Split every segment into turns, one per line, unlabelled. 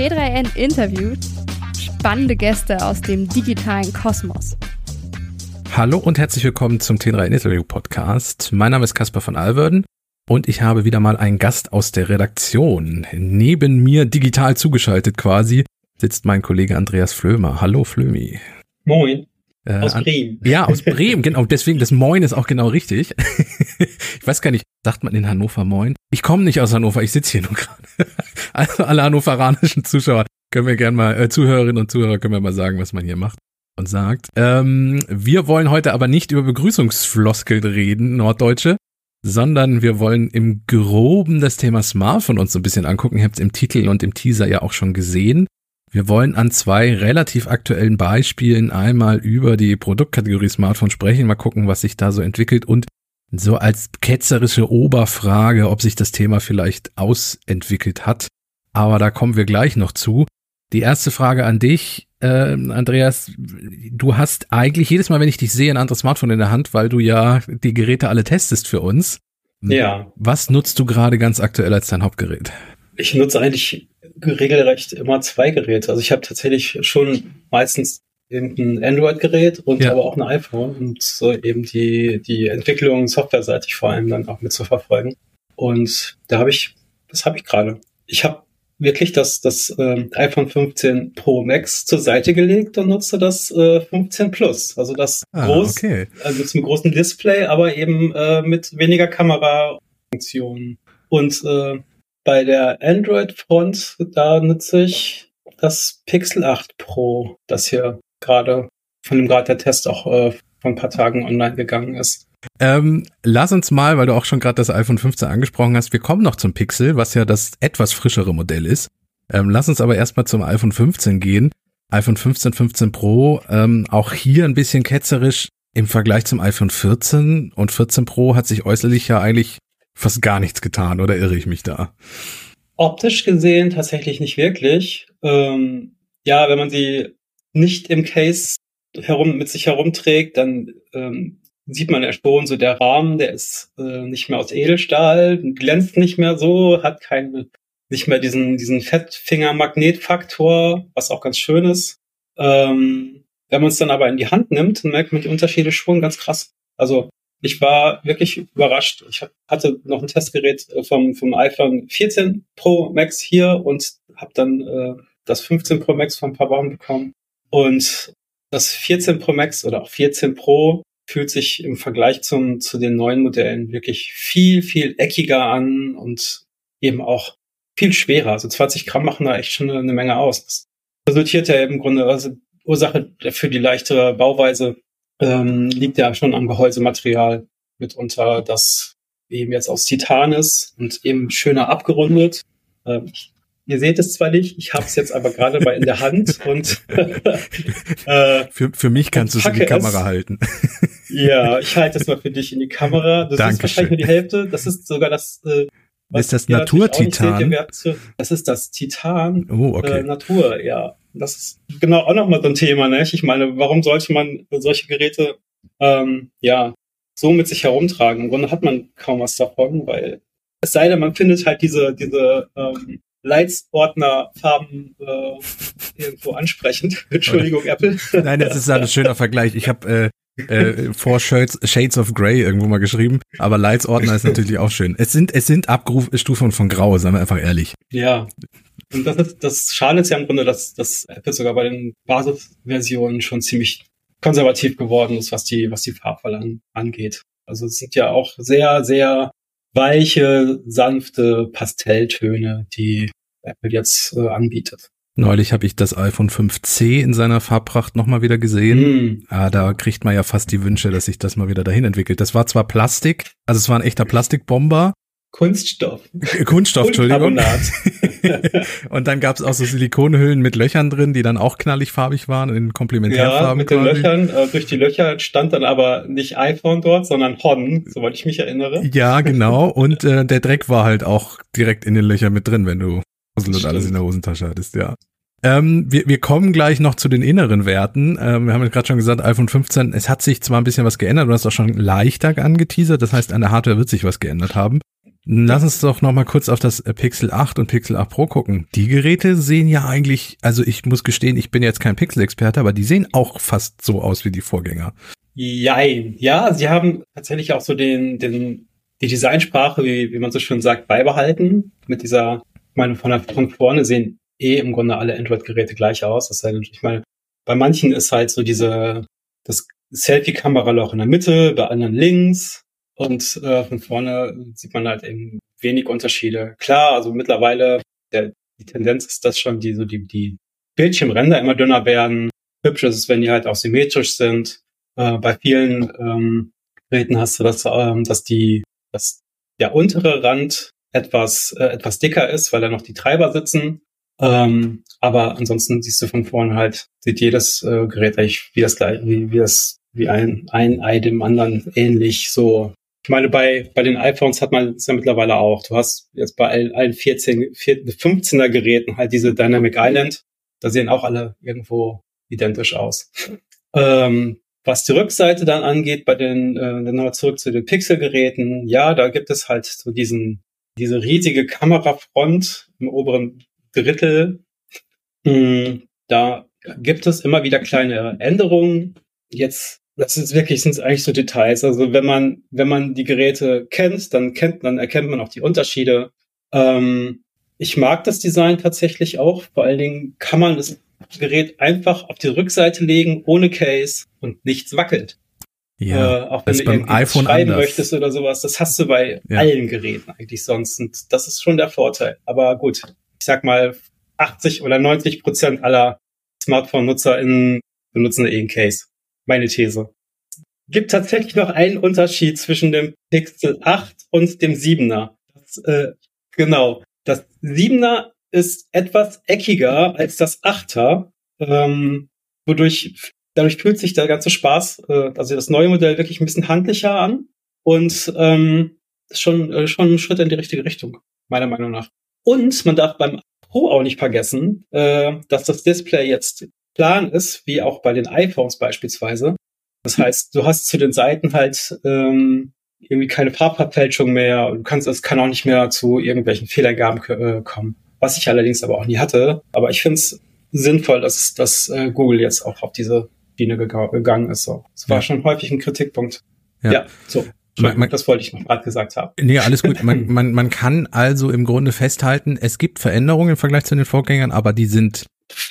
T3N interviewt spannende Gäste aus dem digitalen Kosmos.
Hallo und herzlich willkommen zum T3N Interview Podcast. Mein Name ist Caspar von Alverden und ich habe wieder mal einen Gast aus der Redaktion. Neben mir digital zugeschaltet quasi sitzt mein Kollege Andreas Flömer. Hallo Flömi.
Moin. Äh, aus Bremen.
Ja, aus Bremen, genau. Deswegen, das Moin ist auch genau richtig. Ich weiß gar nicht, sagt man in Hannover Moin? Ich komme nicht aus Hannover, ich sitze hier nur gerade. Also alle hannoveranischen Zuschauer können wir gerne mal, äh, Zuhörerinnen und Zuhörer können wir mal sagen, was man hier macht und sagt. Ähm, wir wollen heute aber nicht über Begrüßungsfloskeln reden, Norddeutsche, sondern wir wollen im Groben das Thema Smartphone uns so ein bisschen angucken. Ihr habt es im Titel und im Teaser ja auch schon gesehen. Wir wollen an zwei relativ aktuellen Beispielen einmal über die Produktkategorie Smartphone sprechen, mal gucken, was sich da so entwickelt und so als ketzerische Oberfrage, ob sich das Thema vielleicht ausentwickelt hat. Aber da kommen wir gleich noch zu. Die erste Frage an dich, äh, Andreas. Du hast eigentlich jedes Mal, wenn ich dich sehe, ein anderes Smartphone in der Hand, weil du ja die Geräte alle testest für uns.
Ja.
Was nutzt du gerade ganz aktuell als dein Hauptgerät?
Ich nutze eigentlich regelrecht immer zwei Geräte. Also ich habe tatsächlich schon meistens eben ein Android-Gerät und ja. aber auch ein iPhone und so eben die, die Entwicklung softwareseitig vor allem dann auch mit zu verfolgen. Und da habe ich, das habe ich gerade. Ich habe wirklich das, das äh, iPhone 15 Pro Max zur Seite gelegt und nutze das äh, 15 Plus. Also das ah, groß, okay. also zum großen Display, aber eben äh, mit weniger Kamerafunktionen. Und äh, bei der Android-Front, da nutze ich das Pixel 8 Pro, das hier gerade, von dem gerade der Test auch äh, vor ein paar Tagen online gegangen ist.
Ähm, lass uns mal, weil du auch schon gerade das iPhone 15 angesprochen hast, wir kommen noch zum Pixel, was ja das etwas frischere Modell ist. Ähm, lass uns aber erstmal zum iPhone 15 gehen. iPhone 15, 15 Pro, ähm, auch hier ein bisschen ketzerisch im Vergleich zum iPhone 14 und 14 Pro hat sich äußerlich ja eigentlich fast gar nichts getan, oder irre ich mich da?
Optisch gesehen tatsächlich nicht wirklich. Ähm, ja, wenn man sie nicht im Case herum mit sich herumträgt, dann ähm, sieht man ja schon so der Rahmen, der ist äh, nicht mehr aus Edelstahl, glänzt nicht mehr so, hat keine nicht mehr diesen diesen Fettfinger-Magnetfaktor, was auch ganz schön ist. Ähm, wenn man es dann aber in die Hand nimmt, merkt man die Unterschiede schon ganz krass. Also ich war wirklich überrascht. Ich hatte noch ein Testgerät äh, vom, vom iPhone 14 Pro Max hier und habe dann äh, das 15 Pro Max vor ein paar Wochen bekommen. Und das 14 Pro Max oder auch 14 Pro fühlt sich im Vergleich zum, zu den neuen Modellen wirklich viel, viel eckiger an und eben auch viel schwerer. Also 20 Gramm machen da echt schon eine, Menge aus. Das resultiert ja im Grunde, also Ursache für die leichtere Bauweise ähm, liegt ja schon am Gehäusematerial mitunter, das eben jetzt aus Titan ist und eben schöner abgerundet. Ähm, ihr seht es zwar nicht, ich habe es jetzt aber gerade mal in der Hand und
äh, für, für mich kannst du es in die Kamera es. halten.
ja, ich halte es mal für dich in die Kamera. Das Dankeschön. ist wahrscheinlich nur die Hälfte. Das ist sogar das.
Äh, was ist das Naturtitan?
Das ist das Titan oh, okay. äh, Natur, ja das ist genau auch nochmal so ein Thema, ne? Ich meine, warum sollte man solche Geräte ähm, ja so mit sich herumtragen? Im Grunde hat man kaum was davon, weil es sei denn, man findet halt diese, diese ähm, Leitsordnerfarben äh, irgendwo ansprechend. Entschuldigung, Apple.
Nein, das ist ein schöner Vergleich. Ich habe äh, äh, Four Shades, Shades of Grey irgendwo mal geschrieben, aber Leitsordner ist natürlich auch schön. Es sind, es sind Abstufen von Grau, sagen wir einfach ehrlich.
Ja, und das, ist, das Schade ist ja im Grunde, dass, dass Apple sogar bei den Basisversionen schon ziemlich konservativ geworden ist, was die, was die Farbwahl an, angeht. Also es sind ja auch sehr, sehr weiche, sanfte Pastelltöne, die Apple jetzt äh, anbietet.
Neulich habe ich das iPhone 5C in seiner Farbpracht nochmal wieder gesehen. Mm. Ah, da kriegt man ja fast die Wünsche, dass sich das mal wieder dahin entwickelt. Das war zwar Plastik, also es war ein echter Plastikbomber,
Kunststoff.
Kunststoff, Entschuldigung. und dann gab es auch so Silikonhüllen mit Löchern drin, die dann auch knallig farbig waren, in Komplementärfarben. Ja,
mit quasi. den Löchern, äh, durch die Löcher stand dann aber nicht iPhone dort, sondern Hon, soweit ich mich erinnere.
Ja, genau. Und äh, der Dreck war halt auch direkt in den Löchern mit drin, wenn du Puzzle und alles in der Hosentasche hattest, ja. Ähm, wir, wir kommen gleich noch zu den inneren Werten. Ähm, wir haben jetzt gerade schon gesagt, iPhone 15, es hat sich zwar ein bisschen was geändert, du hast auch schon leichter angeteasert, das heißt, an der Hardware wird sich was geändert haben. Lass uns doch noch mal kurz auf das Pixel 8 und Pixel 8 Pro gucken. Die Geräte sehen ja eigentlich, also ich muss gestehen, ich bin jetzt kein Pixel-Experte, aber die sehen auch fast so aus wie die Vorgänger.
Jein. Ja, sie haben tatsächlich auch so den, den, die Designsprache, wie, wie man so schön sagt, beibehalten. Mit dieser, ich meine, von, der, von vorne sehen eh im Grunde alle Android-Geräte gleich aus. Das heißt, ich meine, bei manchen ist halt so diese, das Selfie-Kameraloch in der Mitte, bei anderen links. Und äh, von vorne sieht man halt eben wenig Unterschiede. Klar, also mittlerweile, der, die Tendenz ist, dass schon die, so die, die Bildschirmränder immer dünner werden. Hübsch ist es, wenn die halt auch symmetrisch sind. Äh, bei vielen ähm, Geräten hast du das, ähm, dass die, dass der untere Rand etwas, äh, etwas dicker ist, weil da noch die Treiber sitzen. Ähm, aber ansonsten siehst du von vorne halt, sieht jedes äh, Gerät eigentlich wie das gleiche, wie, wie das, wie ein, ein Ei dem anderen ähnlich so. Ich meine, bei, bei den iPhones hat man es ja mittlerweile auch. Du hast jetzt bei allen 14, 15er Geräten halt diese Dynamic Island. Da sehen auch alle irgendwo identisch aus. Ähm, was die Rückseite dann angeht, bei den, äh, dann nochmal zurück zu den Pixelgeräten, ja, da gibt es halt so diesen, diese riesige Kamerafront im oberen Drittel. Mm, da gibt es immer wieder kleine Änderungen. Jetzt, das ist wirklich, sind eigentlich so Details. Also wenn man, wenn man die Geräte kennt, dann kennt, dann erkennt man auch die Unterschiede. Ähm, ich mag das Design tatsächlich auch. Vor allen Dingen kann man das Gerät einfach auf die Rückseite legen, ohne Case und nichts wackelt.
Ja,
äh, auch wenn du
beim
irgendwie
iPhone
schreiben
anders.
möchtest oder sowas, das hast du bei
Ja.
allen Geräten eigentlich sonst. Und das ist schon der Vorteil. Aber gut, ich sag mal, 80 oder 90 Prozent aller Smartphone-NutzerInnen benutzen eh einen Case. Meine These. Gibt tatsächlich noch einen Unterschied zwischen dem Pixel 8 und dem 7er. Das, äh, genau. Das 7er ist etwas eckiger als das 8er, ähm, wodurch dadurch fühlt sich der ganze Spaß, äh, also das neue Modell wirklich ein bisschen handlicher an und ähm, schon, äh, schon ein Schritt in die richtige Richtung, meiner Meinung nach. Und man darf beim Pro auch nicht vergessen, äh, dass das Display jetzt plan ist, wie auch bei den iPhones beispielsweise. Das heißt, du hast zu den Seiten halt ähm, irgendwie keine Farbverfälschung mehr. Du kannst, es kann auch nicht mehr zu irgendwelchen Fehlergaben äh, kommen. Was ich allerdings aber auch nie hatte. Aber ich finde es sinnvoll, dass, dass äh, Google jetzt auch auf diese Schiene gega- gegangen ist. So. Das war
Ja.
schon häufig ein Kritikpunkt.
Ja.
Ja, so.
Man- man-
das wollte ich noch gerade gesagt haben.
Nee, alles gut. Man, man, man kann also im Grunde festhalten, es gibt Veränderungen im Vergleich zu den Vorgängern, aber die sind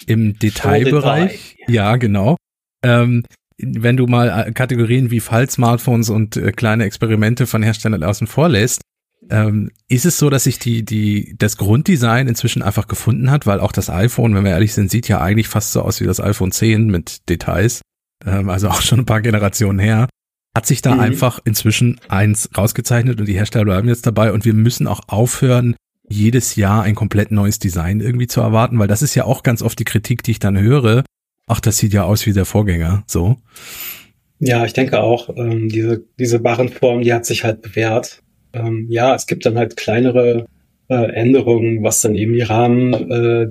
im Detailbereich. Ja, genau. Ähm, wenn du mal äh, Kategorien wie Fall-Smartphones und äh, kleine Experimente von Herstellern außen vor lässt, ähm, ist es so, dass sich die, die, das Grunddesign inzwischen einfach gefunden hat, weil auch das iPhone, wenn wir ehrlich sind, sieht ja eigentlich fast so aus wie das iPhone 10 mit Details, ähm, also auch schon ein paar Generationen her hat sich da
Mhm.
einfach inzwischen eins rausgezeichnet und die Hersteller bleiben jetzt dabei und wir müssen auch aufhören, jedes Jahr ein komplett neues Design irgendwie zu erwarten, weil das ist ja auch ganz oft die Kritik, die ich dann höre. Ach, das sieht ja aus wie der Vorgänger, so.
Ja, ich denke auch, ähm, diese, diese Barrenform, die hat sich halt bewährt. Ähm, ja, es gibt dann halt kleinere äh, Änderungen, was dann eben die Rahmen, äh,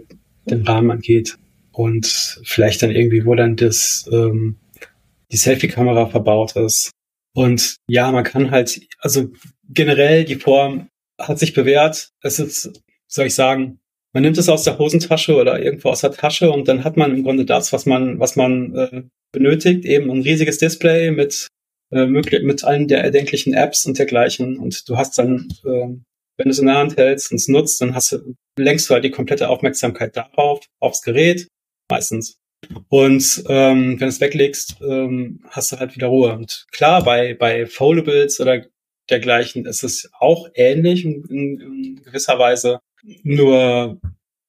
den Rahmen angeht. Und vielleicht dann irgendwie, wo dann das, ähm, die Selfie-Kamera verbaut ist. Und ja, man kann halt, also generell die Form hat sich bewährt. Es ist, soll ich sagen, man nimmt es aus der Hosentasche oder irgendwo aus der Tasche und dann hat man im Grunde das, was man, was man äh, benötigt, eben ein riesiges Display mit äh, möglich, mit allen der erdenklichen Apps und dergleichen. Und du hast dann, äh, wenn du es in der Hand hältst und es nutzt, dann hast du, lenkst du halt die komplette Aufmerksamkeit darauf, aufs Gerät, meistens. Und ähm, wenn du es weglegst, ähm, hast du halt wieder Ruhe. Und klar, bei, bei Foldables oder dergleichen ist es auch ähnlich in, in, gewisser Weise. Nur,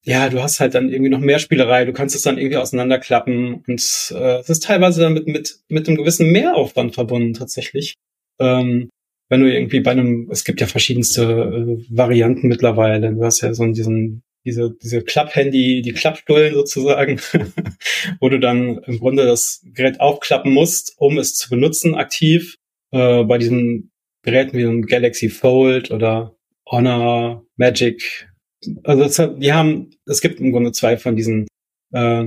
ja, du hast halt dann irgendwie noch mehr Spielerei. Du kannst es dann irgendwie auseinanderklappen. Und äh, es ist teilweise dann mit, mit, mit einem gewissen Mehraufwand verbunden tatsächlich. Ähm, wenn du irgendwie bei einem, es gibt ja verschiedenste äh, Varianten mittlerweile. Du hast ja so diesen, diese, diese Klapphandy, die Klappstullen sozusagen, wo du dann im Grunde das Gerät aufklappen musst, um es zu benutzen aktiv. Äh, bei diesen Geräten wie dem Galaxy Fold oder Honor, Magic. Also die haben, es gibt im Grunde zwei von diesen äh,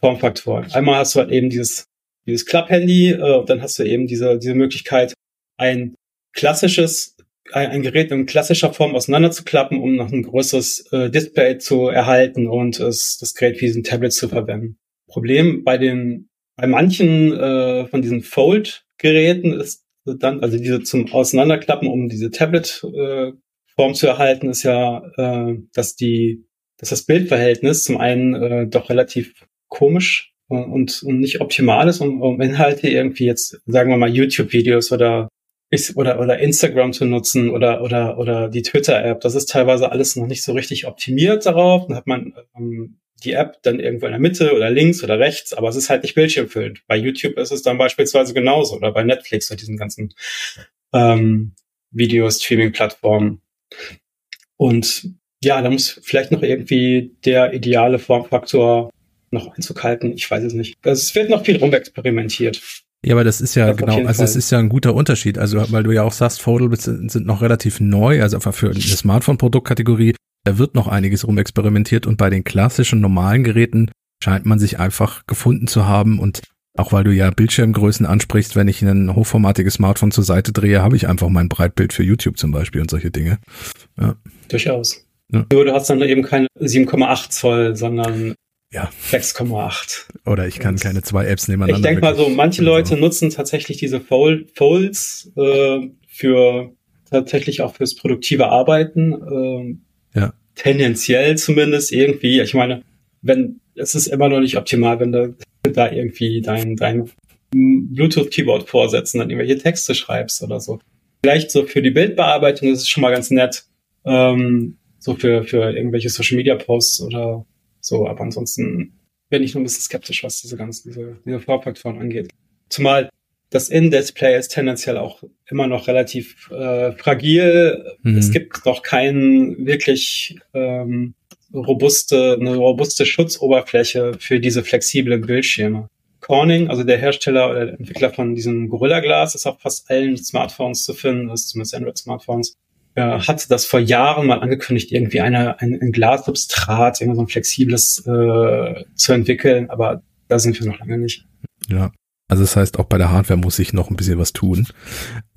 Formfaktoren. Einmal hast du halt eben dieses, dieses Klapphandy, äh, und dann hast du eben diese, diese Möglichkeit, ein klassisches ein, ein Gerät in klassischer Form auseinanderzuklappen, um noch ein größeres äh, Display zu erhalten und es, das Gerät wie ein Tablet zu verwenden. Problem bei den, bei manchen äh, von diesen Fold-Geräten ist dann, also diese zum Auseinanderklappen, um diese Tablet-Form äh, zu erhalten, ist ja, äh, dass die, dass das Bildverhältnis zum einen äh, doch relativ komisch und, und nicht optimal ist, um, um Inhalte irgendwie jetzt, sagen wir mal, YouTube-Videos oder oder, oder Instagram zu nutzen oder, oder, oder die Twitter-App. Das ist teilweise alles noch nicht so richtig optimiert darauf. Dann hat man ähm, die App dann irgendwo in der Mitte oder links oder rechts, aber es ist halt nicht bildschirmfüllend. Bei YouTube ist es dann beispielsweise genauso oder bei Netflix oder diesen ganzen ähm, Video-Streaming-Plattformen. Und ja, da muss vielleicht noch irgendwie der ideale Formfaktor noch Einzug halten. Ich weiß es nicht. Es wird noch viel rumexperimentiert.
Ja, aber das ist ja das genau, also es ist ja ein guter Unterschied. Also, weil du ja auch sagst, Foldables sind noch relativ neu, also einfach für eine Smartphone-Produktkategorie, da wird noch einiges rumexperimentiert und bei den klassischen normalen Geräten scheint man sich einfach gefunden zu haben und auch weil du ja Bildschirmgrößen ansprichst, wenn ich ein hochformatiges Smartphone zur Seite drehe, habe ich einfach mein Breitbild für YouTube zum Beispiel und solche Dinge.
Ja. Durchaus. Ja. Nur du hast dann eben keine 7,8 Zoll, sondern ja. 6,8.
Oder ich kann keine zwei Apps nebeneinander.
Ich denke mal so, manche Leute nutzen tatsächlich diese Fold, Folds äh, für tatsächlich auch fürs produktive Arbeiten. Äh. Tendenziell zumindest irgendwie. Ich meine, wenn es ist immer noch nicht optimal, wenn du da irgendwie dein, dein Bluetooth-Keyboard vorsetzen, dann irgendwelche Texte schreibst oder so. Vielleicht so für die Bildbearbeitung ist es schon mal ganz nett. Ähm, so für, für irgendwelche Social Media Posts oder so, aber ansonsten bin ich nur ein bisschen skeptisch, was diese ganzen, diese, diese Vorfaktoren angeht. Zumal das In-Display ist tendenziell auch immer noch relativ äh, fragil. Mhm. Es gibt noch keinen wirklich ähm, robuste, eine robuste Schutzoberfläche für diese flexiblen Bildschirme. Corning, also der Hersteller oder der Entwickler von diesem Gorilla Glas, ist auf fast allen Smartphones zu finden, ist zumindest Android-Smartphones äh, hatte das vor Jahren mal angekündigt, irgendwie eine, ein, ein Glassubstrat, irgendwie so ein flexibles äh, zu entwickeln, aber da sind wir noch lange nicht.
Ja. Also das heißt, auch bei der Hardware muss ich noch ein bisschen was tun.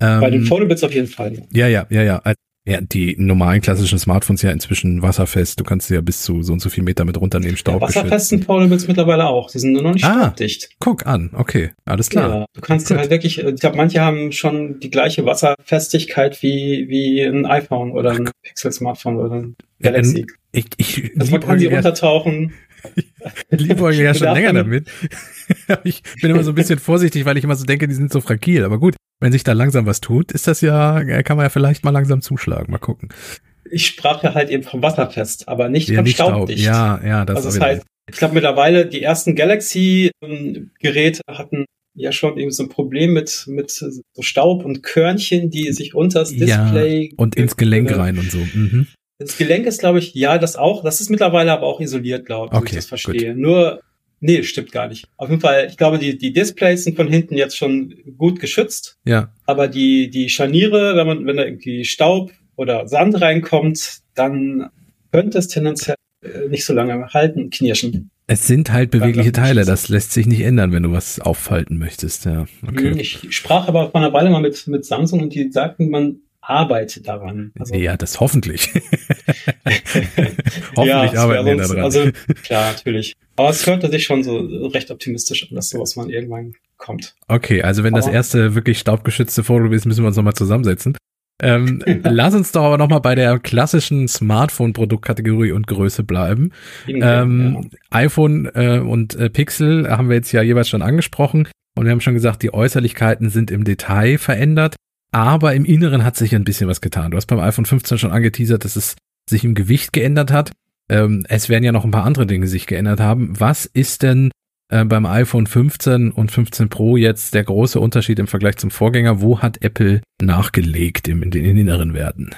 Ähm, bei den Phonobits auf jeden Fall.
Ja, ja, ja, ja. Ja, die normalen klassischen Smartphones ja inzwischen wasserfest. Du kannst sie ja bis zu so und so viel Meter mit runternehmen, Staub. Ja,
wasserfesten Foldables mittlerweile auch. Die sind nur noch nicht ah, staubdicht.
Guck an, okay, alles klar. Ja,
du kannst halt wirklich, ich glaube, manche haben schon die gleiche Wasserfestigkeit wie, wie ein iPhone oder ein Pixel-Smartphone oder ein Galaxy. Ja, ich, ich, also man kann sie untertauchen.
Ich liebe euch ja schon länger damit. ich bin immer so ein bisschen vorsichtig, weil ich immer so denke, die sind so fragil. Aber gut, wenn sich da langsam was tut, ist das ja, kann man ja vielleicht mal langsam zuschlagen. Mal gucken.
Ich sprach ja halt eben vom Wasserfest, aber nicht ja, von nicht Staubdicht.
Staub. Ja, ja,
das, also das heißt, ich glaube mittlerweile die ersten Galaxy-Geräte hatten ja schon eben so ein Problem mit, mit so Staub und Körnchen, die sich unter das Display
ja, und ins Gelenk rein und so. Mhm.
Das Gelenk ist, glaube ich, ja, das auch. Das ist mittlerweile aber auch isoliert, glaube ich, okay, ich das verstehe. Gut. Nur, nee, stimmt gar nicht. Auf jeden Fall, ich glaube, die, die Displays sind von hinten jetzt schon gut geschützt.
Ja.
Aber die, die Scharniere, wenn man, wenn da irgendwie Staub oder Sand reinkommt, dann könnte es tendenziell äh, nicht so lange halten, knirschen.
Es sind halt bewegliche Teile, das lässt sich nicht ändern, wenn du was auffalten möchtest, ja.
Okay. Ich sprach aber vor einer Weile mal mit, mit Samsung und die sagten, man arbeite daran.
Also, ja, das hoffentlich. hoffentlich ja, arbeiten wir daran.
Also klar, natürlich. Aber es hörte sich schon so recht optimistisch an, dass sowas mal irgendwann kommt.
Okay, also wenn aber das erste wirklich staubgeschützte Foto ist, müssen wir uns nochmal zusammensetzen. Ähm, lass uns doch aber nochmal bei der klassischen Smartphone-Produktkategorie und Größe bleiben. Ähm, ja. iPhone äh, und äh, Pixel haben wir jetzt ja jeweils schon angesprochen und wir haben schon gesagt, die Äußerlichkeiten sind im Detail verändert. Aber im Inneren hat sich ein bisschen was getan. Du hast beim iPhone 15 schon angeteasert, dass es sich im Gewicht geändert hat. Ähm, es werden ja noch ein paar andere Dinge sich geändert haben. Was ist denn äh, beim iPhone 15 und 15 Pro jetzt der große Unterschied im Vergleich zum Vorgänger? Wo hat Apple nachgelegt im, in den inneren Werten?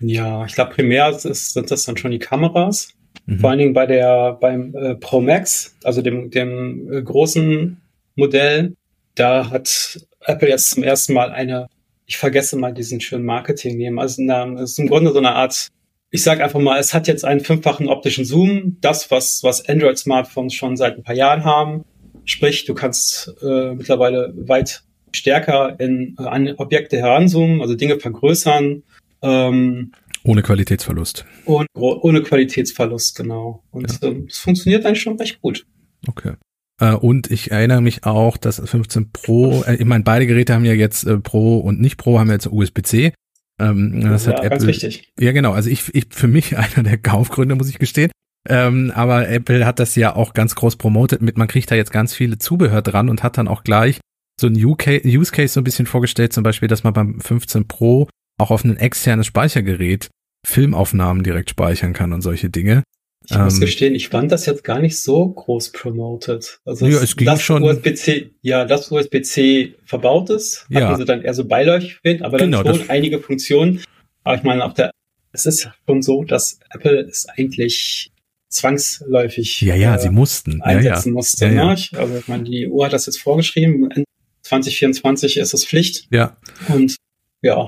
Ja, ich glaube, primär ist, sind das dann schon die Kameras. Mhm. Vor allen Dingen bei der, beim äh, Pro Max, also dem, dem äh, großen Modell, da hat Apple jetzt zum ersten Mal eine, ich vergesse mal diesen schönen Marketing-Namen, also es ist im Grunde so eine Art, ich sage einfach mal, es hat jetzt einen fünffachen optischen Zoom, das, was, was Android-Smartphones schon seit ein paar Jahren haben. Sprich, du kannst äh, mittlerweile weit stärker in, äh, an Objekte heranzoomen, also Dinge vergrößern. Ähm,
ohne Qualitätsverlust.
Und, ohne Qualitätsverlust, genau. Und es ja. ähm, funktioniert eigentlich schon recht gut.
Okay. Äh, und ich erinnere mich auch, dass 15 Pro, äh, ich meine, beide Geräte haben ja jetzt äh, Pro und nicht Pro, haben jetzt USB-C.
Ähm, das ja, hat Apple, ganz wichtig.
Ja, genau. Also ich, ich für mich einer der Kaufgründe, muss ich gestehen. Ähm, aber Apple hat das ja auch ganz groß promotet mit, man kriegt da jetzt ganz viele Zubehör dran und hat dann auch gleich so ein Use Case so ein bisschen vorgestellt, zum Beispiel, dass man beim 15 Pro auch auf ein externes Speichergerät Filmaufnahmen direkt speichern kann und solche Dinge.
Ich muss ähm, gestehen, ich fand das jetzt gar nicht so groß promoted.
Also ja, es ging
das
schon.
USB-C, ja, das USB-C verbaut ist,
ja.
hatten sie dann eher so beiläufig erwähnt, aber dann genau, schon einige Funktionen. Aber ich meine, auch der, es ist schon so, dass Apple es eigentlich zwangsläufig
ja, ja, äh, sie mussten.
einsetzen
ja, ja.
musste.
Ja, ja.
Ne? Also ich meine, die EU hat das jetzt vorgeschrieben. In 2024 ist es Pflicht.
Ja.
Und ja.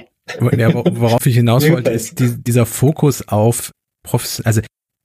ja worauf ich hinaus wollte, ist die, dieser Fokus auf Profis, also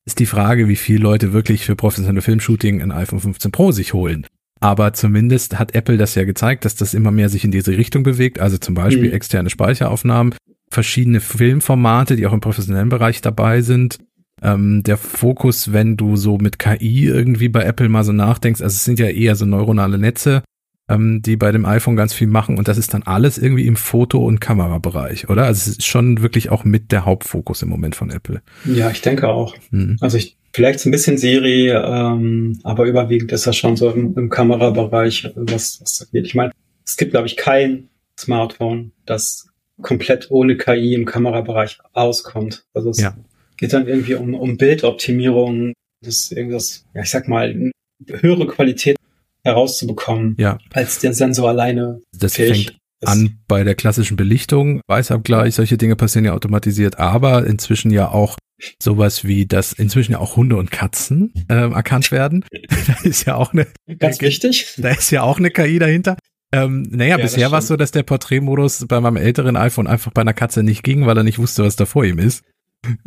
ist die Frage, wie viele Leute wirklich für professionelle Filmshooting ein iPhone 15 Pro sich holen. Aber zumindest hat Apple das ja gezeigt, dass das immer mehr sich in diese Richtung bewegt. Also zum Beispiel mhm. externe Speicheraufnahmen, verschiedene Filmformate, die auch im professionellen Bereich dabei sind. Ähm, der Fokus, wenn du so mit KI irgendwie bei Apple mal so nachdenkst, also es sind ja eher so neuronale Netze, ähm, die bei dem iPhone ganz viel machen und das ist dann alles irgendwie im Foto- und Kamerabereich, oder? Also es ist schon wirklich auch mit der Hauptfokus im Moment von Apple.
Ja, ich denke auch. Mhm. Also ich, vielleicht so ein bisschen Siri, ähm, aber überwiegend ist das schon so im, im Kamerabereich, was, was geht. Ich meine, es gibt, glaube ich, kein Smartphone, das komplett ohne KI im Kamerabereich auskommt. Also es ja. geht dann irgendwie um, um Bildoptimierung, das irgendwas, ja, ich sag mal, höhere Qualität herauszubekommen,
ja.
als der Sensor alleine.
Das fängt an bei der klassischen Belichtung, Weißabgleich, solche Dinge passieren ja automatisiert, aber inzwischen ja auch sowas wie, dass inzwischen ja auch Hunde und Katzen ähm, erkannt werden. da ist ja auch eine
ganz wichtig.
Da ist ja auch eine KI dahinter. Ähm, naja, ja, bisher war es so, dass der Porträtmodus bei meinem älteren iPhone einfach bei einer Katze nicht ging, weil er nicht wusste, was da vor ihm ist.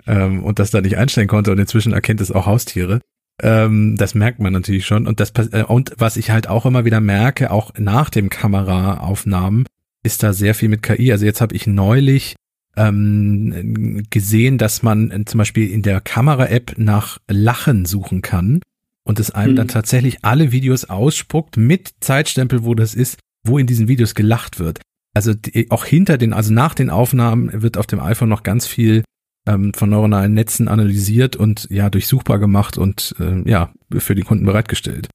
Ähm, und das da nicht einstellen konnte und inzwischen erkennt es auch Haustiere. Ähm, das merkt man natürlich schon. Und das äh, und was ich halt auch immer wieder merke, auch nach dem Kameraaufnahmen, ist da sehr viel mit KI. Also jetzt habe ich neulich ähm, gesehen, dass man äh, zum Beispiel in der Kamera-App nach Lachen suchen kann und es einem mhm. dann tatsächlich alle Videos ausspuckt mit Zeitstempel, wo das ist, wo in diesen Videos gelacht wird. Also die, auch hinter den, also nach den Aufnahmen wird auf dem iPhone noch ganz viel ähm, von neuronalen Netzen analysiert und ja durchsuchbar gemacht und äh, ja für die Kunden bereitgestellt.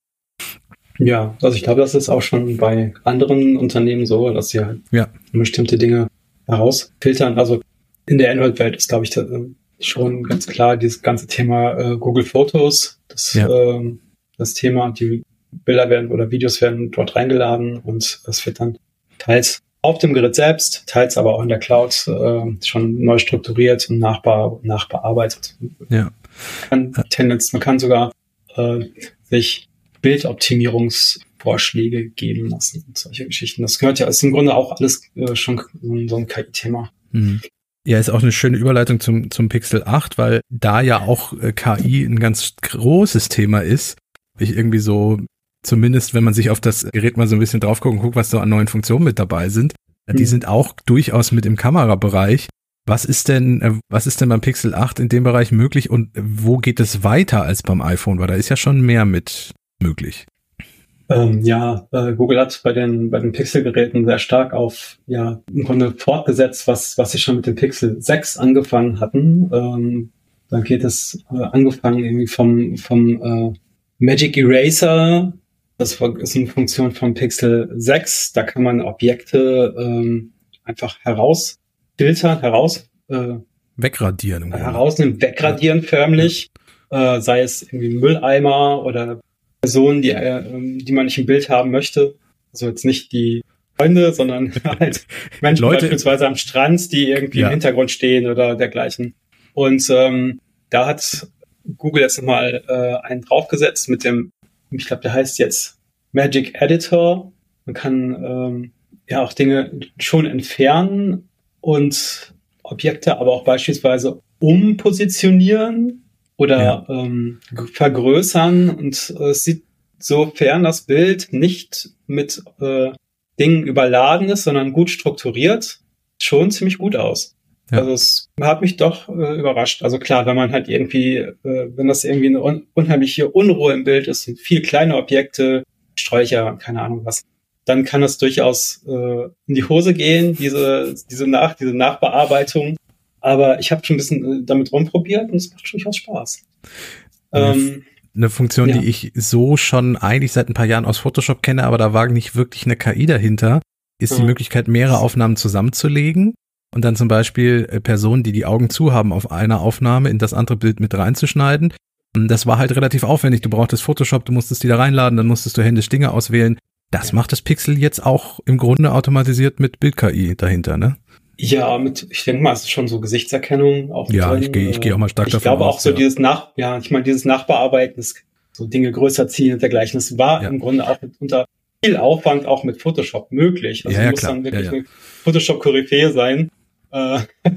Ja, also ich glaube, das ist auch schon bei anderen Unternehmen so, dass sie halt
ja.
bestimmte Dinge herausfiltern. Also in der Android-Welt ist, glaube ich, äh, schon ganz klar dieses ganze Thema äh, Google Fotos, das, ja. äh, das Thema, die Bilder werden oder Videos werden dort reingeladen und es wird dann teils auf dem Gerät selbst, teils aber auch in der Cloud äh, schon neu strukturiert und nachbar, nachbearbeitet.
Ja.
Man kann, Tendenz, man kann sogar äh, sich Bildoptimierungsvorschläge geben lassen und solche Geschichten. Das gehört ja, ist im Grunde auch alles äh, schon so ein KI-Thema.
Mhm. Ja, ist auch eine schöne Überleitung zum, zum Pixel 8, weil da ja auch äh, KI ein ganz großes Thema ist. Ich irgendwie so zumindest wenn man sich auf das Gerät mal so ein bisschen drauf guckt und guckt, was so an neuen Funktionen mit dabei sind, mhm. die sind auch durchaus mit im Kamerabereich. Was ist denn, äh, was ist denn beim Pixel 8 in dem Bereich möglich und wo geht es weiter als beim iPhone? Weil da ist ja schon mehr mit möglich.
Ähm, ja, äh, Google hat bei den, bei den Pixel-Geräten sehr stark auf, ja, im Grunde fortgesetzt, was, was sie schon mit dem Pixel 6 angefangen hatten. Ähm, dann geht es äh, angefangen irgendwie vom, vom äh, Magic Eraser das ist eine Funktion von Pixel 6. Da kann man Objekte ähm, einfach herausfiltern, heraus äh,
wegradieren.
Herausnehmen, wegradieren förmlich. Äh, sei es irgendwie Mülleimer oder Personen, die, äh, die man nicht im Bild haben möchte. Also jetzt nicht die Freunde, sondern halt Menschen Leute, beispielsweise am Strand, die irgendwie ja. im Hintergrund stehen oder dergleichen. Und ähm, da hat Google jetzt nochmal äh, einen draufgesetzt mit dem ich glaube, der heißt jetzt Magic Editor. Man kann ähm, ja auch Dinge schon entfernen und Objekte aber auch beispielsweise umpositionieren oder ja. ähm, vergrößern und äh, es sieht sofern das Bild nicht mit äh, Dingen überladen ist, sondern gut strukturiert, schon ziemlich gut aus. Ja. Also es hat mich doch äh, überrascht. Also klar, wenn man halt irgendwie, äh, wenn das irgendwie eine un unheimliche Unruhe im Bild ist und viel kleine Objekte, Sträucher, keine Ahnung was, dann kann das durchaus äh, in die Hose gehen, diese, diese, Nach diese Nachbearbeitung. Aber ich habe schon ein bisschen äh, damit rumprobiert und es macht durchaus Spaß.
Ähm, eine Funktion, ja. die ich so schon eigentlich seit ein paar Jahren aus Photoshop kenne, aber da war nicht wirklich eine KI dahinter, ist mhm. die Möglichkeit, mehrere Aufnahmen zusammenzulegen und dann zum Beispiel äh, Personen, die die Augen zu haben, auf einer Aufnahme in das andere Bild mit reinzuschneiden. Und das war halt relativ aufwendig. Du brauchtest Photoshop, du musstest die da reinladen, dann musstest du händisch Dinge auswählen. Das macht das Pixel jetzt auch im Grunde automatisiert mit Bild-KI dahinter, ne?
Ja, mit, ich denke mal, es ist schon so Gesichtserkennung auch.
Ja, drin. ich gehe ich geh auch mal stark
ich
davon
Ich glaube auch so ja. dieses Nach, ja, ich meine, dieses Nachbearbeiten, so Dinge größer ziehen und dergleichen, das war ja. im Grunde auch mit, unter viel Aufwand auch mit Photoshop möglich. Also
ja, ja,
muss
klar.
dann wirklich
ja,
eine Photoshop-Koryphäe sein.
Äh,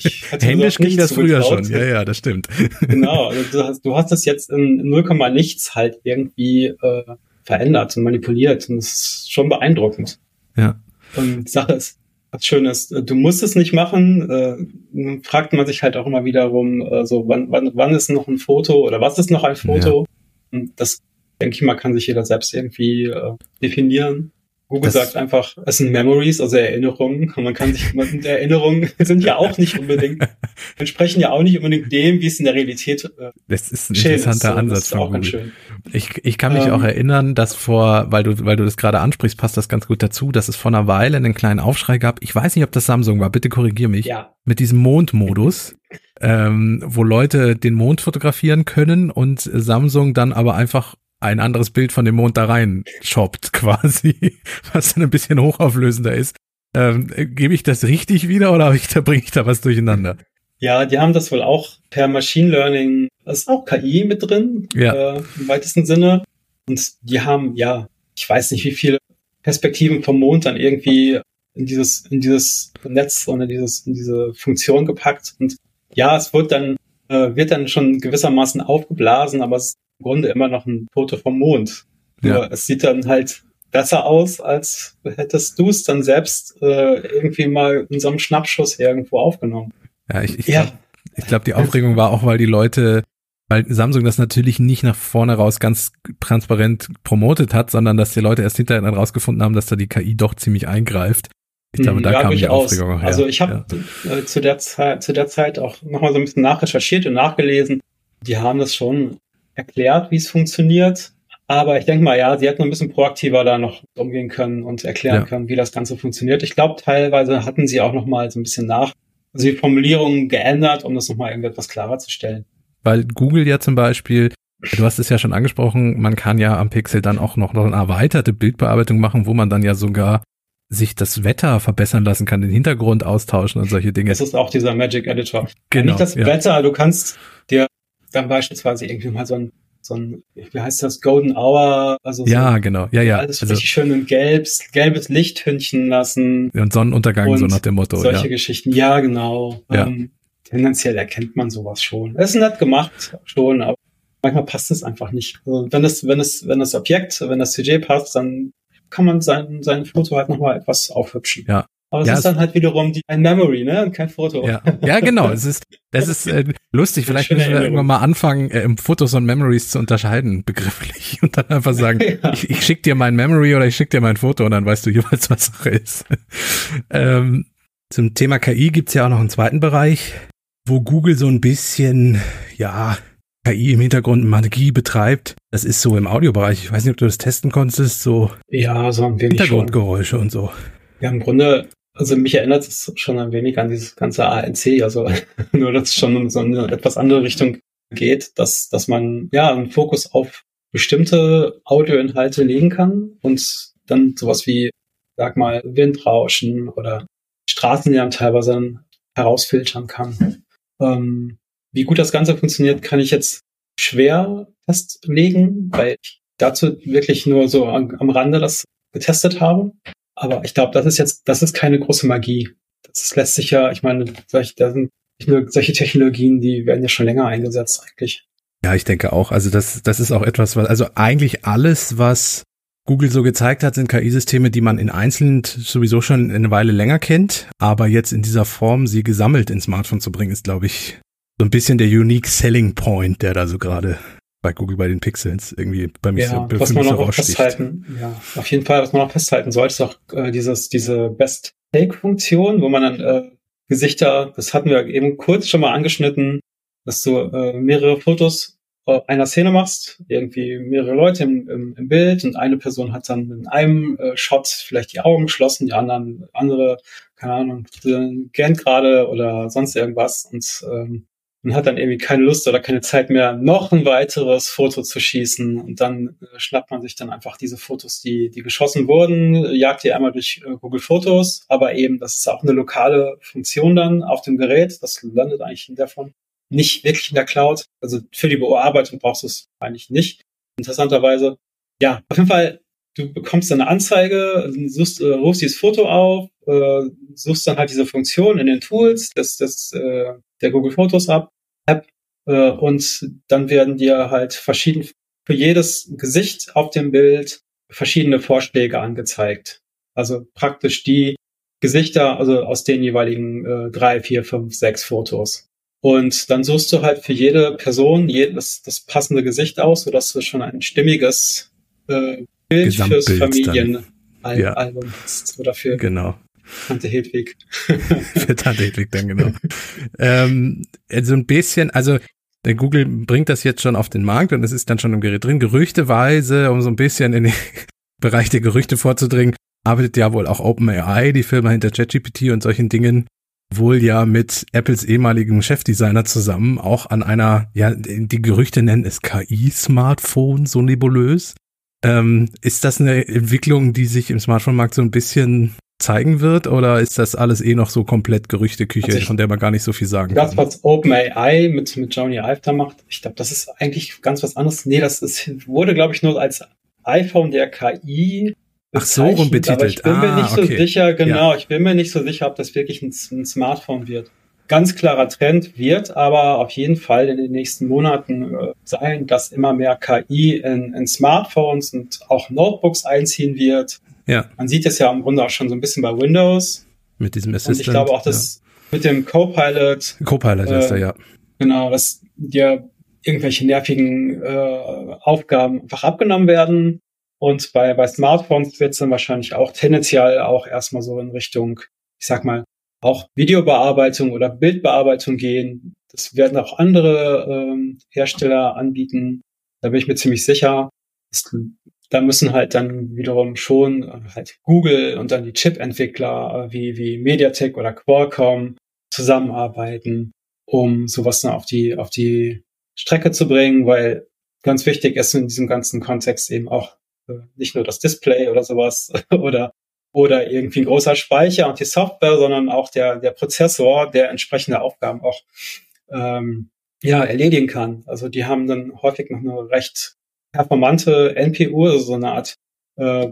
Händisch ging das früher schon, ja, ja, das stimmt.
genau, also du hast, du hast das jetzt in 0, nichts halt irgendwie äh, verändert und manipuliert und das ist schon beeindruckend.
Ja.
Und die Sache ist, was schön ist, du musst es nicht machen. Äh, fragt man sich halt auch immer wiederum, äh, so wann, wann, wann ist noch ein Foto oder was ist noch ein Foto? Ja. Und das denke ich mal, kann sich jeder selbst irgendwie äh, definieren. Google das sagt einfach, es sind Memories, also Erinnerungen. Und man kann sich, und Erinnerungen sind ja auch nicht unbedingt, entsprechen ja auch nicht unbedingt dem, wie es in der Realität
äh, Das ist ein interessanter
ist.
Ansatz
von Google. Schön.
Ich, ich kann mich ähm, auch erinnern, dass vor, weil du, weil du das gerade ansprichst, passt das ganz gut dazu, dass es vor einer Weile einen kleinen Aufschrei gab. Ich weiß nicht, ob das Samsung war, bitte korrigier mich.
Ja.
Mit diesem Mondmodus. ähm, wo Leute den Mond fotografieren können und Samsung dann aber einfach ein anderes Bild von dem Mond da rein shoppt quasi, was dann ein bisschen hochauflösender ist. Ähm, Gebe ich das richtig wieder oder ich, da bringe ich da was durcheinander?
Ja, die haben das wohl auch per Machine Learning, das ist auch KI mit drin,
ja.
äh, im weitesten Sinne. Und die haben, ja, ich weiß nicht, wie viele Perspektiven vom Mond dann irgendwie in dieses, in dieses Netz oder dieses, in diese Funktion gepackt. Und ja, es wird dann, äh, wird dann schon gewissermaßen aufgeblasen, aber es Grunde immer noch ein Foto vom Mond. Ja. Nur es sieht dann halt besser aus, als hättest du es dann selbst äh, irgendwie mal in so einem Schnappschuss irgendwo aufgenommen.
Ja, ich, ich ja. glaube, glaub, die Aufregung war auch, weil die Leute, weil Samsung das natürlich nicht nach vorne raus ganz transparent promotet hat, sondern dass die Leute erst hinterher dann rausgefunden haben, dass da die KI doch ziemlich eingreift. Ich glaube, da ja, kam die Aufregung auch her.
Also ich habe ja. äh, zu, der Zeit, zu der Zeit auch nochmal so ein bisschen nachrecherchiert und nachgelesen. Die haben das schon erklärt, wie es funktioniert. Aber ich denke mal, ja, sie hätten ein bisschen proaktiver da noch umgehen können und erklären ja. können, wie das Ganze funktioniert. Ich glaube, teilweise hatten sie auch noch mal so ein bisschen nach, also die Formulierungen geändert, um das noch mal irgendetwas klarer zu stellen.
Weil Google ja zum Beispiel, du hast es ja schon angesprochen, man kann ja am Pixel dann auch noch, noch eine erweiterte Bildbearbeitung machen, wo man dann ja sogar sich das Wetter verbessern lassen kann, den Hintergrund austauschen und solche Dinge.
Das ist auch dieser Magic Editor.
Genau.
Nicht das ja. Wetter, du kannst dir dann beispielsweise irgendwie mal so ein, so ein, wie heißt das, Golden Hour, also so
ja, genau, ja, ja,
alles also, richtig schön in gelbs, gelbes Licht hünchen lassen.
Und Sonnenuntergang, und so nach dem Motto.
Solche
ja.
Geschichten, ja, genau.
Ja.
Ähm, tendenziell erkennt man sowas schon. Es ist nett gemacht, schon, aber manchmal passt es einfach nicht. Also wenn es, wenn es, wenn das Objekt, wenn das CJ passt, dann kann man sein, sein Foto halt nochmal etwas aufhübschen.
Ja,
aber es ja, ist dann halt wiederum die, ein Memory, ne? Und kein Foto.
Ja, ja genau. Es ist, das ist äh, lustig. Vielleicht müssen wir irgendwann mal anfangen, äh, Fotos und Memories zu unterscheiden, begrifflich. Und dann einfach sagen, ja. ich, ich schick dir mein Memory oder ich schick dir mein Foto und dann weißt du jeweils, was Sache ist. ähm, zum Thema KI gibt's ja auch noch einen zweiten Bereich, wo Google so ein bisschen, ja, KI im Hintergrund Magie betreibt. Das ist so im Audiobereich. Ich weiß nicht, ob du das testen konntest, so
ja, so ein
wenig Hintergrundgeräusche schon. und so.
Ja, im Grunde also mich erinnert es schon ein wenig an dieses ganze ANC, also nur, dass es schon in so eine etwas andere Richtung geht, dass, dass man ja einen Fokus auf bestimmte Audioinhalte legen kann und dann sowas wie, sag mal, Windrauschen oder Straßenlärm teilweise herausfiltern kann. Ähm, wie gut das Ganze funktioniert, kann ich jetzt schwer festlegen, weil ich dazu wirklich nur so am, am Rande das getestet habe. Aber ich glaube, das ist jetzt, das ist keine große Magie. Das lässt sich ja, ich meine, solche, da sind solche Technologien, die werden ja schon länger eingesetzt eigentlich.
Ja, ich denke auch. Also das, das ist auch etwas, was, also eigentlich alles, was Google so gezeigt hat, sind KI-Systeme, die man in einzeln sowieso schon eine Weile länger kennt, aber jetzt in dieser Form sie gesammelt ins Smartphone zu bringen, ist, glaube ich, so ein bisschen der unique selling point, der da so gerade bei Google bei den Pixels irgendwie bei mir
ja,
so,
was man auch festhalten, ja, auf jeden Fall, was man auch festhalten sollte, ist auch äh, dieses, diese Best Take-Funktion, wo man dann äh, Gesichter, das hatten wir eben kurz schon mal angeschnitten, dass du äh, mehrere Fotos einer Szene machst, irgendwie mehrere Leute im, im, im, Bild und eine Person hat dann in einem äh, Shot vielleicht die Augen geschlossen, die anderen, andere, keine Ahnung, gähnt gerade oder sonst irgendwas und ähm, man hat dann irgendwie keine Lust oder keine Zeit mehr, noch ein weiteres Foto zu schießen. Und dann äh, schnappt man sich dann einfach diese Fotos, die, die geschossen wurden, jagt die einmal durch äh, Google Fotos, aber eben, das ist auch eine lokale Funktion dann auf dem Gerät. Das landet eigentlich Form nicht wirklich in der Cloud. Also für die Bearbeitung brauchst du es eigentlich nicht. Interessanterweise. Ja, auf jeden Fall, du bekommst eine Anzeige, suchst, äh, rufst dieses Foto auf, äh, suchst dann halt diese Funktion in den Tools des, des, äh, der Google Fotos App, äh, und dann werden dir halt verschieden für jedes Gesicht auf dem Bild verschiedene Vorschläge angezeigt. Also praktisch die Gesichter, also aus den jeweiligen äh, drei, vier, fünf, sechs Fotos. Und dann suchst du halt für jede Person jedes, das passende Gesicht aus, sodass du schon ein stimmiges äh, Bild fürs Familienalbum ja. hast. Oder für
genau.
Tante Hedwig.
für Tante Hedwig dann genau. ähm, so also ein bisschen, also der Google bringt das jetzt schon auf den Markt und es ist dann schon im Gerät drin. Gerüchteweise, um so ein bisschen in den Bereich der Gerüchte vorzudringen, arbeitet ja wohl auch OpenAI, die Firma hinter ChatGPT und solchen Dingen, wohl ja mit Apples ehemaligem Chefdesigner zusammen auch an einer, ja, die Gerüchte nennen es KI-Smartphone, so nebulös. Ähm, ist das eine Entwicklung, die sich im Smartphone-Markt so ein bisschen zeigen wird oder ist das alles eh noch so komplett Gerüchteküche, also von der man gar nicht so viel sagen
das, kann? Das, was OpenAI mit, mit Johnny Ive da macht, ich glaube, das ist eigentlich ganz was anderes. Nee, das ist, wurde, glaube ich, nur als iPhone der KI
Ach so, rumbetitelt. Aber
ich bin ah, mir nicht so sicher, genau, ja. ich bin mir nicht so sicher, ob das wirklich ein, ein, Smartphone wird. Ganz klarer Trend wird aber auf jeden Fall in den nächsten Monaten äh, sein, dass immer mehr KI in, in, Smartphones und auch Notebooks einziehen wird. Ja. Man sieht es ja im Grunde auch schon so ein bisschen bei Windows.
Mit diesem Assistant. Und
ich glaube auch, dass ja. mit dem Copilot.
Copilot äh, ist er, ja.
Genau, dass dir irgendwelche nervigen äh, Aufgaben einfach abgenommen werden und bei, bei Smartphones wird es dann wahrscheinlich auch tendenziell auch erstmal so in Richtung, ich sag mal, auch Videobearbeitung oder Bildbearbeitung gehen. Das werden auch andere ähm, Hersteller anbieten. Da bin ich mir ziemlich sicher. Das, da müssen halt dann wiederum schon äh, halt Google und dann die Chip-Entwickler äh, wie, wie MediaTek oder Qualcomm zusammenarbeiten, um sowas dann auf die, auf die Strecke zu bringen, weil ganz wichtig ist in diesem ganzen Kontext eben auch nicht nur das Display oder sowas oder oder irgendwie ein großer Speicher und die Software, sondern auch der, der Prozessor, der entsprechende Aufgaben auch ähm, ja, erledigen kann. Also die haben dann häufig noch eine recht performante NPU, also so eine Art äh,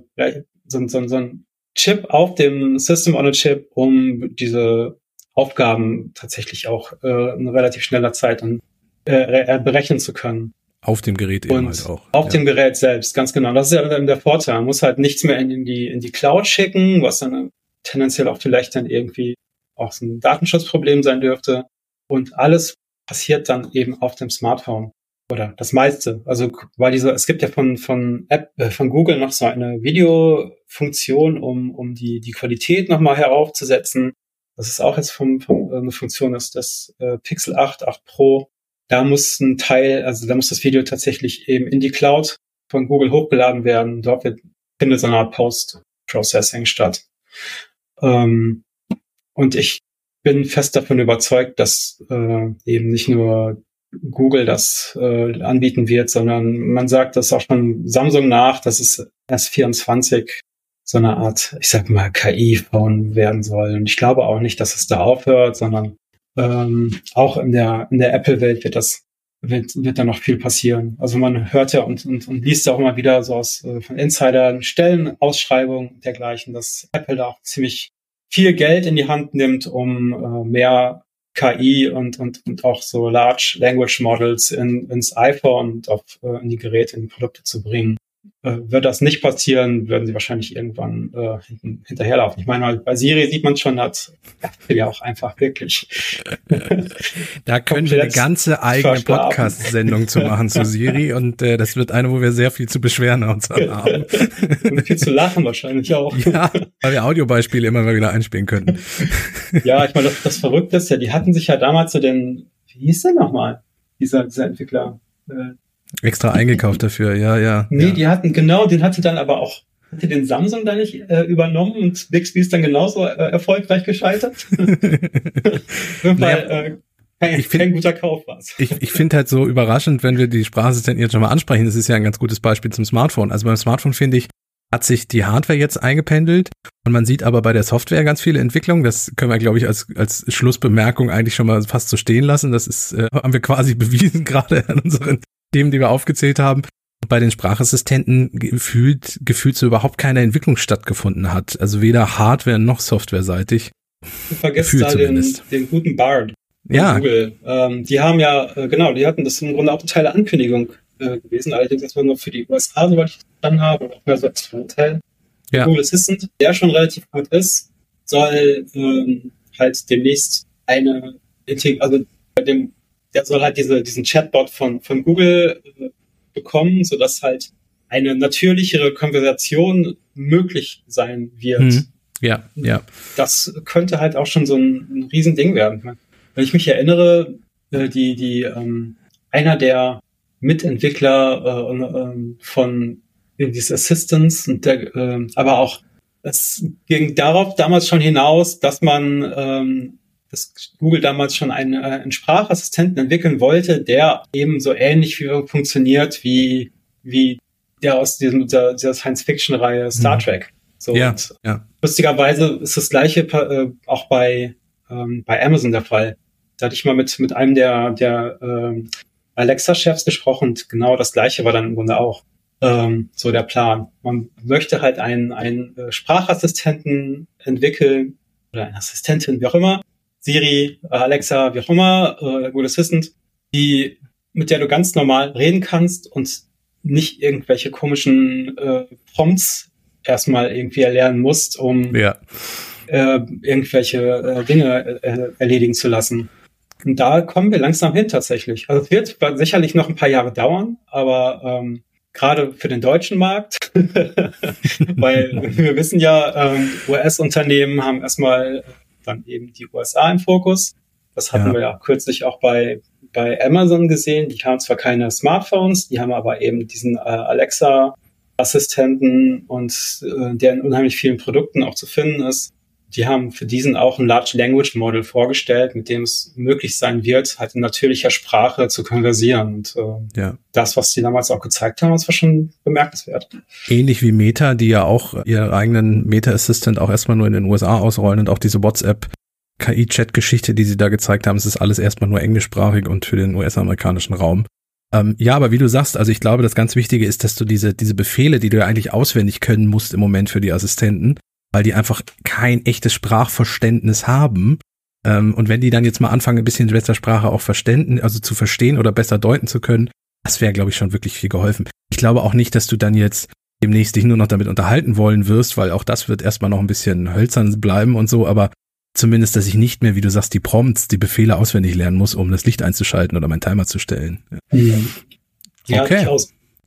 so, so, so ein Chip auf dem System on a Chip, um diese Aufgaben tatsächlich auch äh, in relativ schneller Zeit dann, äh, berechnen zu können.
Auf dem Gerät eben halt auch.
Auf ja. dem Gerät selbst, ganz genau. Das ist ja dann der Vorteil. Man muss halt nichts mehr in die, in die Cloud schicken, was dann tendenziell auch vielleicht dann irgendwie auch so ein Datenschutzproblem sein dürfte. Und alles passiert dann eben auf dem Smartphone. Oder das meiste. Also, weil diese, es gibt ja von, von App, äh, von Google noch so eine Videofunktion, um, um die, die Qualität nochmal heraufzusetzen. Das ist auch jetzt vom, vom, eine Funktion ist das äh, Pixel 8, 8 Pro da muss ein Teil, also da muss das Video tatsächlich eben in die Cloud von Google hochgeladen werden. Dort wird, findet so eine Art Post-Processing statt. Ähm, und ich bin fest davon überzeugt, dass äh, eben nicht nur Google das äh, anbieten wird, sondern man sagt das auch schon Samsung nach, dass es S24 so eine Art, ich sag mal, KI-Phone werden soll. Und ich glaube auch nicht, dass es da aufhört, sondern ähm, auch in der, in der Apple-Welt wird das, wird, wird da noch viel passieren. Also man hört ja und, und, und liest auch immer wieder so aus äh, von Insidern Stellenausschreibungen dergleichen, dass Apple da auch ziemlich viel Geld in die Hand nimmt, um äh, mehr KI und, und, und auch so Large Language Models in, ins iPhone und auf, äh, in die Geräte, in die Produkte zu bringen. Äh, wird das nicht passieren, würden sie wahrscheinlich irgendwann äh, hinten, hinterherlaufen. Ich meine, bei Siri sieht man schon, hat ja auch einfach wirklich.
da können wir eine ganze eigene Podcast-Sendung zu machen zu Siri und äh, das wird eine, wo wir sehr viel zu beschweren uns haben.
und viel zu lachen wahrscheinlich auch.
Ja, weil wir Audiobeispiele immer mal wieder einspielen könnten.
ja, ich meine, das, das Verrückte ist ja, die hatten sich ja damals so den, wie hieß der nochmal, dieser, dieser Entwickler? Äh,
Extra eingekauft dafür, ja, ja.
Nee,
ja.
die hatten, genau, den hatte dann aber auch, hatte den Samsung da nicht äh, übernommen und Bixby ist dann genauso äh, erfolgreich gescheitert. naja, äh, kein, ich find, kein guter Kauf war's.
Ich, ich finde halt so überraschend, wenn wir die Sprachassistenten jetzt schon mal ansprechen. Das ist ja ein ganz gutes Beispiel zum Smartphone. Also beim Smartphone finde ich, hat sich die Hardware jetzt eingependelt und man sieht aber bei der Software ganz viele Entwicklungen. Das können wir, glaube ich, als, als Schlussbemerkung eigentlich schon mal fast so stehen lassen. Das ist, äh, haben wir quasi bewiesen, gerade an unseren Themen, die wir aufgezählt haben, bei den Sprachassistenten gefühlt, gefühlt so überhaupt keine Entwicklung stattgefunden hat. Also weder Hardware noch Softwareseitig.
Du vergisst da den, den guten Bard.
Ja.
Google. Ähm, die haben ja, äh, genau, die hatten das im Grunde auch eine Teil der Ankündigung äh, gewesen, allerdings erstmal nur für die USA, soweit ich verstanden habe, oder auch mehr so als Frontend. Ja. Google Assistant, der schon relativ gut ist, soll ähm, halt demnächst eine, also bei dem der soll halt diese, diesen Chatbot von, von Google äh, bekommen, sodass halt eine natürlichere Konversation möglich sein wird. Mhm.
Ja, ja.
Das könnte halt auch schon so ein, ein Riesending werden. Wenn ich mich erinnere, äh, die, die, ähm, einer der Mitentwickler äh, äh, von dieses Assistance und der, äh, aber auch es ging darauf damals schon hinaus, dass man ähm, dass Google damals schon einen, äh, einen Sprachassistenten entwickeln wollte, der eben so ähnlich wie funktioniert wie, wie der aus diesem, dieser, dieser Science-Fiction-Reihe Star mhm. Trek. So,
ja, ja.
Lustigerweise ist das gleiche äh, auch bei, ähm, bei Amazon der Fall. Da hatte ich mal mit, mit einem der, der ähm, Alexa-Chefs gesprochen und genau das gleiche war dann im Grunde auch ähm, so der Plan. Man möchte halt einen, einen äh, Sprachassistenten entwickeln oder eine Assistentin, wie auch immer, Siri, Alexa, wie auch immer, äh, Google Assistant, die, mit der du ganz normal reden kannst und nicht irgendwelche komischen äh, Prompts erstmal irgendwie erlernen musst, um
ja.
äh, irgendwelche äh, Dinge äh, erledigen zu lassen. Und da kommen wir langsam hin tatsächlich. Also es wird sicherlich noch ein paar Jahre dauern, aber ähm, gerade für den deutschen Markt, weil wir wissen ja, ähm, US-Unternehmen haben erstmal dann eben die USA im Fokus. Das hatten ja. wir ja kürzlich auch bei, bei Amazon gesehen. Die haben zwar keine Smartphones, die haben aber eben diesen äh, Alexa-Assistenten und äh, der in unheimlich vielen Produkten auch zu finden ist. Die haben für diesen auch ein Large Language Model vorgestellt, mit dem es möglich sein wird, halt in natürlicher Sprache zu konversieren. Und äh, ja. das, was die damals auch gezeigt haben, das war schon bemerkenswert.
Ähnlich wie Meta, die ja auch ihren eigenen Meta Assistant auch erstmal nur in den USA ausrollen und auch diese WhatsApp KI-Chat-Geschichte, die sie da gezeigt haben, es ist alles erstmal nur englischsprachig und für den US-amerikanischen Raum. Ähm, ja, aber wie du sagst, also ich glaube, das ganz Wichtige ist, dass du diese, diese Befehle, die du ja eigentlich auswendig können musst im Moment für die Assistenten, weil die einfach kein echtes Sprachverständnis haben. Ähm, und wenn die dann jetzt mal anfangen, ein bisschen besser Sprache auch verständen, also zu verstehen oder besser deuten zu können, das wäre, glaube ich, schon wirklich viel geholfen. Ich glaube auch nicht, dass du dann jetzt demnächst dich nur noch damit unterhalten wollen wirst, weil auch das wird erstmal noch ein bisschen hölzern bleiben und so, aber zumindest, dass ich nicht mehr, wie du sagst, die Prompts, die Befehle auswendig lernen muss, um das Licht einzuschalten oder meinen Timer zu stellen.
Ja, mhm. ja okay.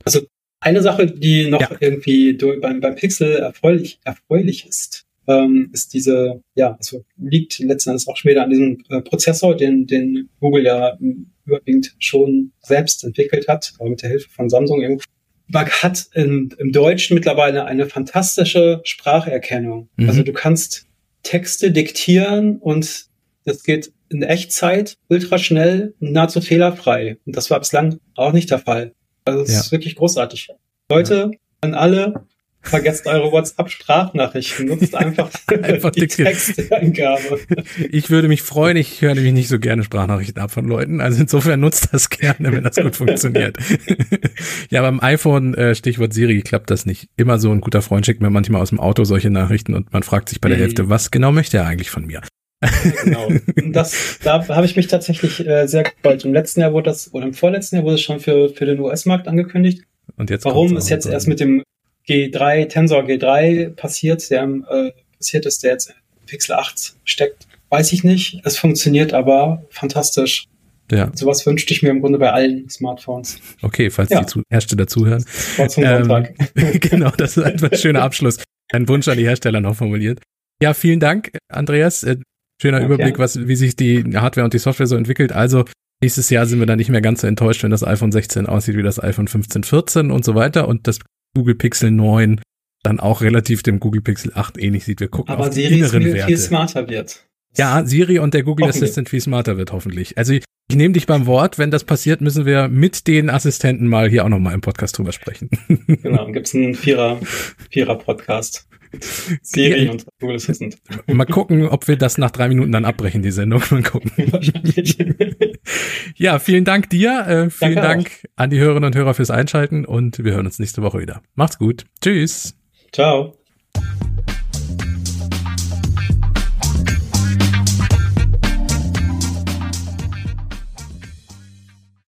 Also eine Sache, die noch ja. irgendwie beim, beim Pixel erfreulich, erfreulich ist, ähm, ist diese, ja, also liegt letzten Endes auch später an diesem äh, Prozessor, den, den Google ja überwiegend schon selbst entwickelt hat, aber mit der Hilfe von Samsung irgendwie. Man hat im, im Deutschen mittlerweile eine fantastische Spracherkennung. Mhm. Also du kannst Texte diktieren und das geht in Echtzeit, ultraschnell, nahezu fehlerfrei. Und das war bislang auch nicht der Fall. Also es ja. ist wirklich großartig. Leute, ja. an alle, vergesst eure WhatsApp-Sprachnachrichten, nutzt einfach, einfach die Texteingabe.
Ich würde mich freuen, ich höre nämlich nicht so gerne Sprachnachrichten ab von Leuten, also insofern nutzt das gerne, wenn das gut funktioniert. ja, beim iPhone, äh, Stichwort Siri, klappt das nicht. Immer so ein guter Freund schickt mir manchmal aus dem Auto solche Nachrichten und man fragt sich bei der mhm. Hälfte, was genau möchte er eigentlich von mir?
Genau. Das, da habe ich mich tatsächlich äh, sehr gefreut. Im letzten Jahr wurde das, oder im vorletzten Jahr wurde es schon für, für den US-Markt angekündigt.
Und jetzt
Warum ist jetzt erst mit dem G3, Tensor G3 passiert, der äh, passiert ist, der jetzt in Pixel 8 steckt, weiß ich nicht. Es funktioniert aber fantastisch.
Ja.
Sowas wünschte ich mir im Grunde bei allen Smartphones.
Okay, falls
Ja.
die Hersteller zuhören.
Zum
Ähm, genau, das ist einfach ein schöner Abschluss. Ein Wunsch an die Hersteller noch formuliert. Ja, vielen Dank, Andreas. Schöner
Ja,
Überblick, was, wie sich die Hardware und die Software so entwickelt. Also nächstes Jahr sind wir dann nicht mehr ganz so enttäuscht, wenn das iPhone 16 aussieht wie das iPhone 15, 14 und so weiter und das Google Pixel 9 dann auch relativ dem Google Pixel 8 ähnlich sieht. Wir gucken
Aber
auf die
Siri
inneren
viel,
Werte.
viel smarter wird.
Ja, Siri und der Google. Assistant viel smarter wird hoffentlich. Also ich, ich nehme dich beim Wort. Wenn das passiert, müssen wir mit den Assistenten mal hier auch nochmal im Podcast drüber sprechen.
Genau, dann gibt's einen Vierer, Vierer-Podcast. Siri und Google Assistant.
mal gucken, ob wir das nach drei Minuten dann abbrechen, die Sendung. Mal gucken. Ja, vielen Dank dir. Äh, vielen
Danke
Dank an die Hörerinnen und Hörer fürs Einschalten und wir hören uns nächste Woche wieder. Macht's gut. Tschüss.
Ciao.